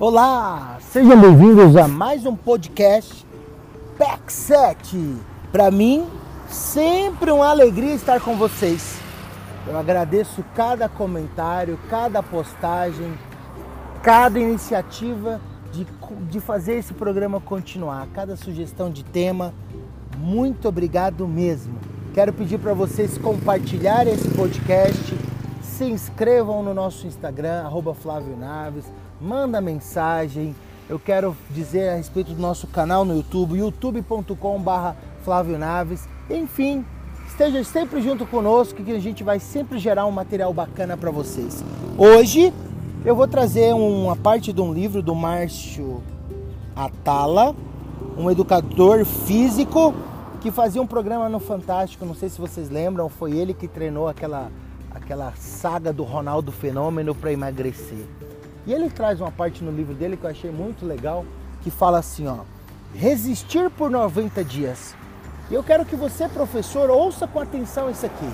Olá, sejam bem-vindos a mais um podcast PEC 7. Para mim, sempre uma alegria estar com vocês. Eu agradeço cada comentário, cada postagem, cada iniciativa de, de fazer esse programa continuar, cada sugestão de tema. Muito obrigado mesmo. Quero pedir para vocês compartilharem esse podcast, se inscrevam no nosso Instagram, arroba Flávio Naves, manda mensagem. Eu quero dizer a respeito do nosso canal no YouTube, youtube.com.br Flávio Naves. Enfim, esteja sempre junto conosco que a gente vai sempre gerar um material bacana para vocês. Hoje eu vou trazer uma parte de um livro do Márcio Atala, um educador físico que fazia um programa no Fantástico, não sei se vocês lembram, foi ele que treinou aquela, aquela saga do Ronaldo Fenômeno para emagrecer. E ele traz uma parte no livro dele que eu achei muito legal, que fala assim, ó, resistir por 90 dias. E eu quero que você, professor, ouça com atenção isso aqui,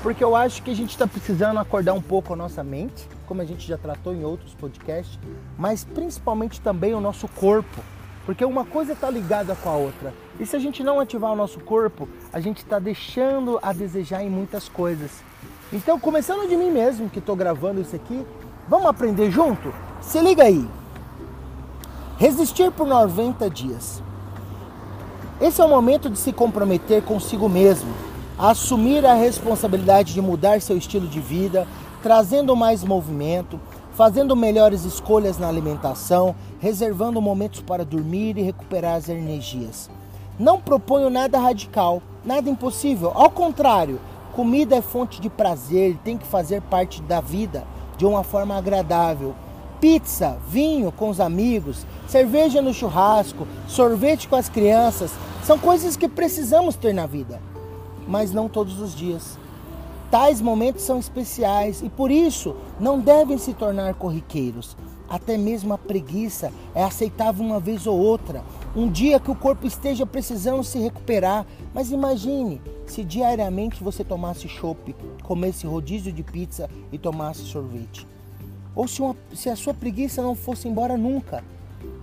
porque eu acho que a gente está precisando acordar um pouco a nossa mente, como a gente já tratou em outros podcasts, mas principalmente também o nosso corpo, porque uma coisa está ligada com a outra. E se a gente não ativar o nosso corpo, a gente está deixando a desejar em muitas coisas. Então, começando de mim mesmo, que estou gravando isso aqui, vamos aprender junto? Se liga aí. Resistir por 90 dias. Esse é o momento de se comprometer consigo mesmo, assumir a responsabilidade de mudar seu estilo de vida, trazendo mais movimento, fazendo melhores escolhas na alimentação, reservando momentos para dormir e recuperar as energias. Não proponho nada radical, nada impossível. Ao contrário, comida é fonte de prazer, tem que fazer parte da vida de uma forma agradável. Pizza, vinho com os amigos, cerveja no churrasco, sorvete com as crianças, são coisas que precisamos ter na vida, mas não todos os dias. Tais momentos são especiais e por isso não devem se tornar corriqueiros. Até mesmo a preguiça é aceitável uma vez ou outra, um dia que o corpo esteja precisando se recuperar. Mas imagine se diariamente você tomasse chopp, comesse rodízio de pizza e tomasse sorvete. Ou se, uma, se a sua preguiça não fosse embora nunca.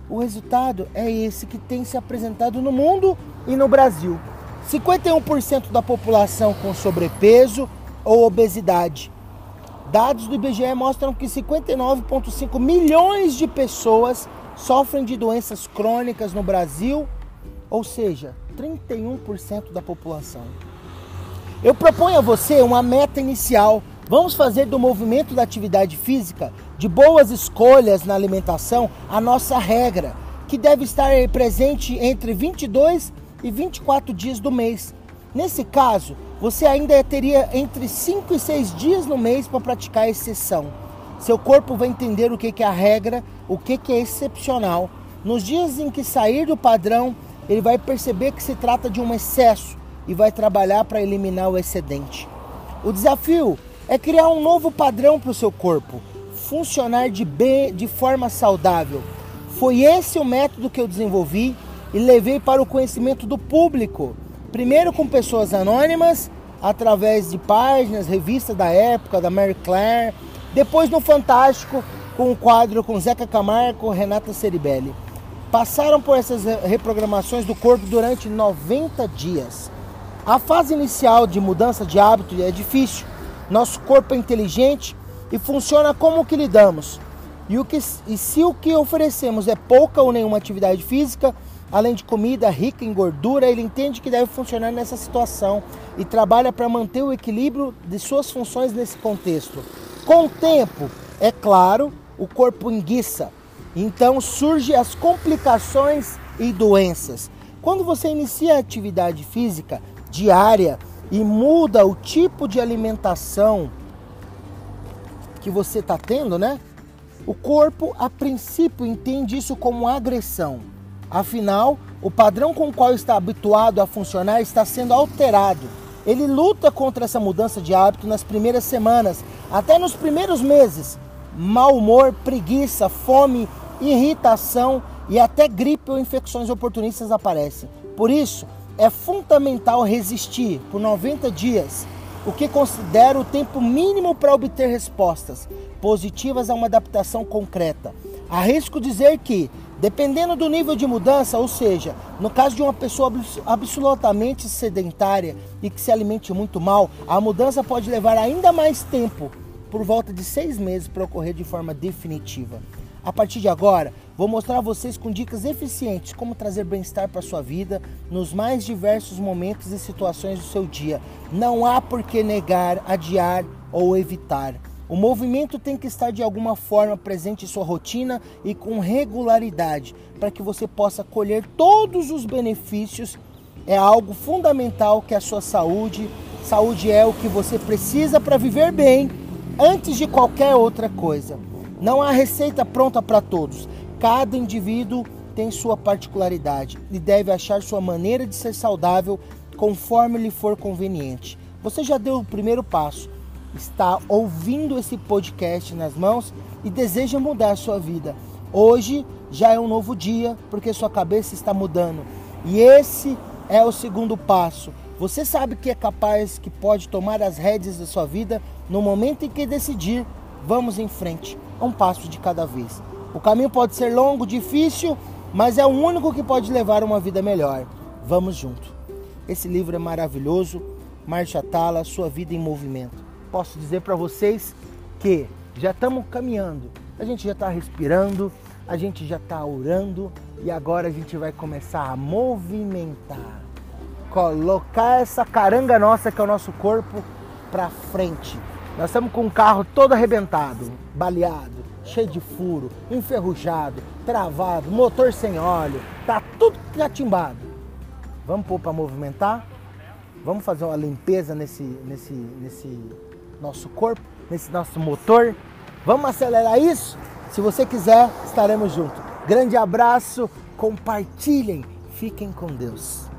O resultado é esse que tem se apresentado no mundo e no Brasil. 51% da população com sobrepeso ou obesidade. Dados do IBGE mostram que 59,5 milhões de pessoas sofrem de doenças crônicas no Brasil, ou seja, 31% da população. Eu proponho a você uma meta inicial. Vamos fazer do movimento da atividade física, de boas escolhas na alimentação, a nossa regra, que deve estar presente entre 22 e 24 dias do mês. Nesse caso, você ainda teria entre 5 e 6 dias no mês para praticar a exceção. Seu corpo vai entender o que é a regra, o que é excepcional. Nos dias em que sair do padrão, ele vai perceber que se trata de um excesso e vai trabalhar para eliminar o excedente. O desafio é criar um novo padrão para o seu corpo, funcionar de, bem, de forma saudável. Foi esse o método que eu desenvolvi e levei para o conhecimento do público. Primeiro com pessoas anônimas, através de páginas, revistas da época, da Mary Claire, depois no Fantástico, com o um quadro com Zeca Camargo, Renata Ceribelli. Passaram por essas reprogramações do corpo durante 90 dias. A fase inicial de mudança de hábito é difícil. Nosso corpo é inteligente e funciona como que lidamos. E, o que, e se o que oferecemos é pouca ou nenhuma atividade física, além de comida rica em gordura, ele entende que deve funcionar nessa situação e trabalha para manter o equilíbrio de suas funções nesse contexto. Com o tempo, é claro, o corpo enguiça. Então surgem as complicações e doenças. Quando você inicia a atividade física diária e muda o tipo de alimentação que você está tendo, né? O corpo, a princípio, entende isso como agressão. Afinal, o padrão com o qual está habituado a funcionar está sendo alterado. Ele luta contra essa mudança de hábito nas primeiras semanas, até nos primeiros meses. Mal humor, preguiça, fome, irritação e até gripe ou infecções oportunistas aparecem. Por isso, é fundamental resistir por 90 dias, o que considero o tempo mínimo para obter respostas positivas a uma adaptação concreta. Arrisco dizer que, dependendo do nível de mudança, ou seja, no caso de uma pessoa absolutamente sedentária e que se alimente muito mal, a mudança pode levar ainda mais tempo, por volta de seis meses, para ocorrer de forma definitiva. A partir de agora, vou mostrar a vocês com dicas eficientes como trazer bem-estar para sua vida nos mais diversos momentos e situações do seu dia. Não há por que negar, adiar ou evitar. O movimento tem que estar de alguma forma presente em sua rotina e com regularidade, para que você possa colher todos os benefícios. É algo fundamental que a sua saúde, saúde é o que você precisa para viver bem antes de qualquer outra coisa. Não há receita pronta para todos. Cada indivíduo tem sua particularidade e deve achar sua maneira de ser saudável conforme lhe for conveniente. Você já deu o primeiro passo está ouvindo esse podcast nas mãos e deseja mudar a sua vida. Hoje já é um novo dia porque sua cabeça está mudando. E esse é o segundo passo. Você sabe que é capaz, que pode tomar as rédeas da sua vida no momento em que decidir. Vamos em frente, um passo de cada vez. O caminho pode ser longo, difícil, mas é o único que pode levar uma vida melhor. Vamos junto. Esse livro é maravilhoso. Marcha Tala, sua vida em movimento posso dizer para vocês que já estamos caminhando, a gente já está respirando, a gente já está orando e agora a gente vai começar a movimentar, colocar essa caranga nossa que é o nosso corpo para frente. Nós estamos com o carro todo arrebentado, baleado, cheio de furo, enferrujado, travado, motor sem óleo, tá tudo catimbado. Vamos pôr para movimentar? Vamos fazer uma limpeza nesse, nesse, nesse nosso corpo, nesse nosso motor. Vamos acelerar isso? Se você quiser, estaremos juntos. Grande abraço, compartilhem, fiquem com Deus.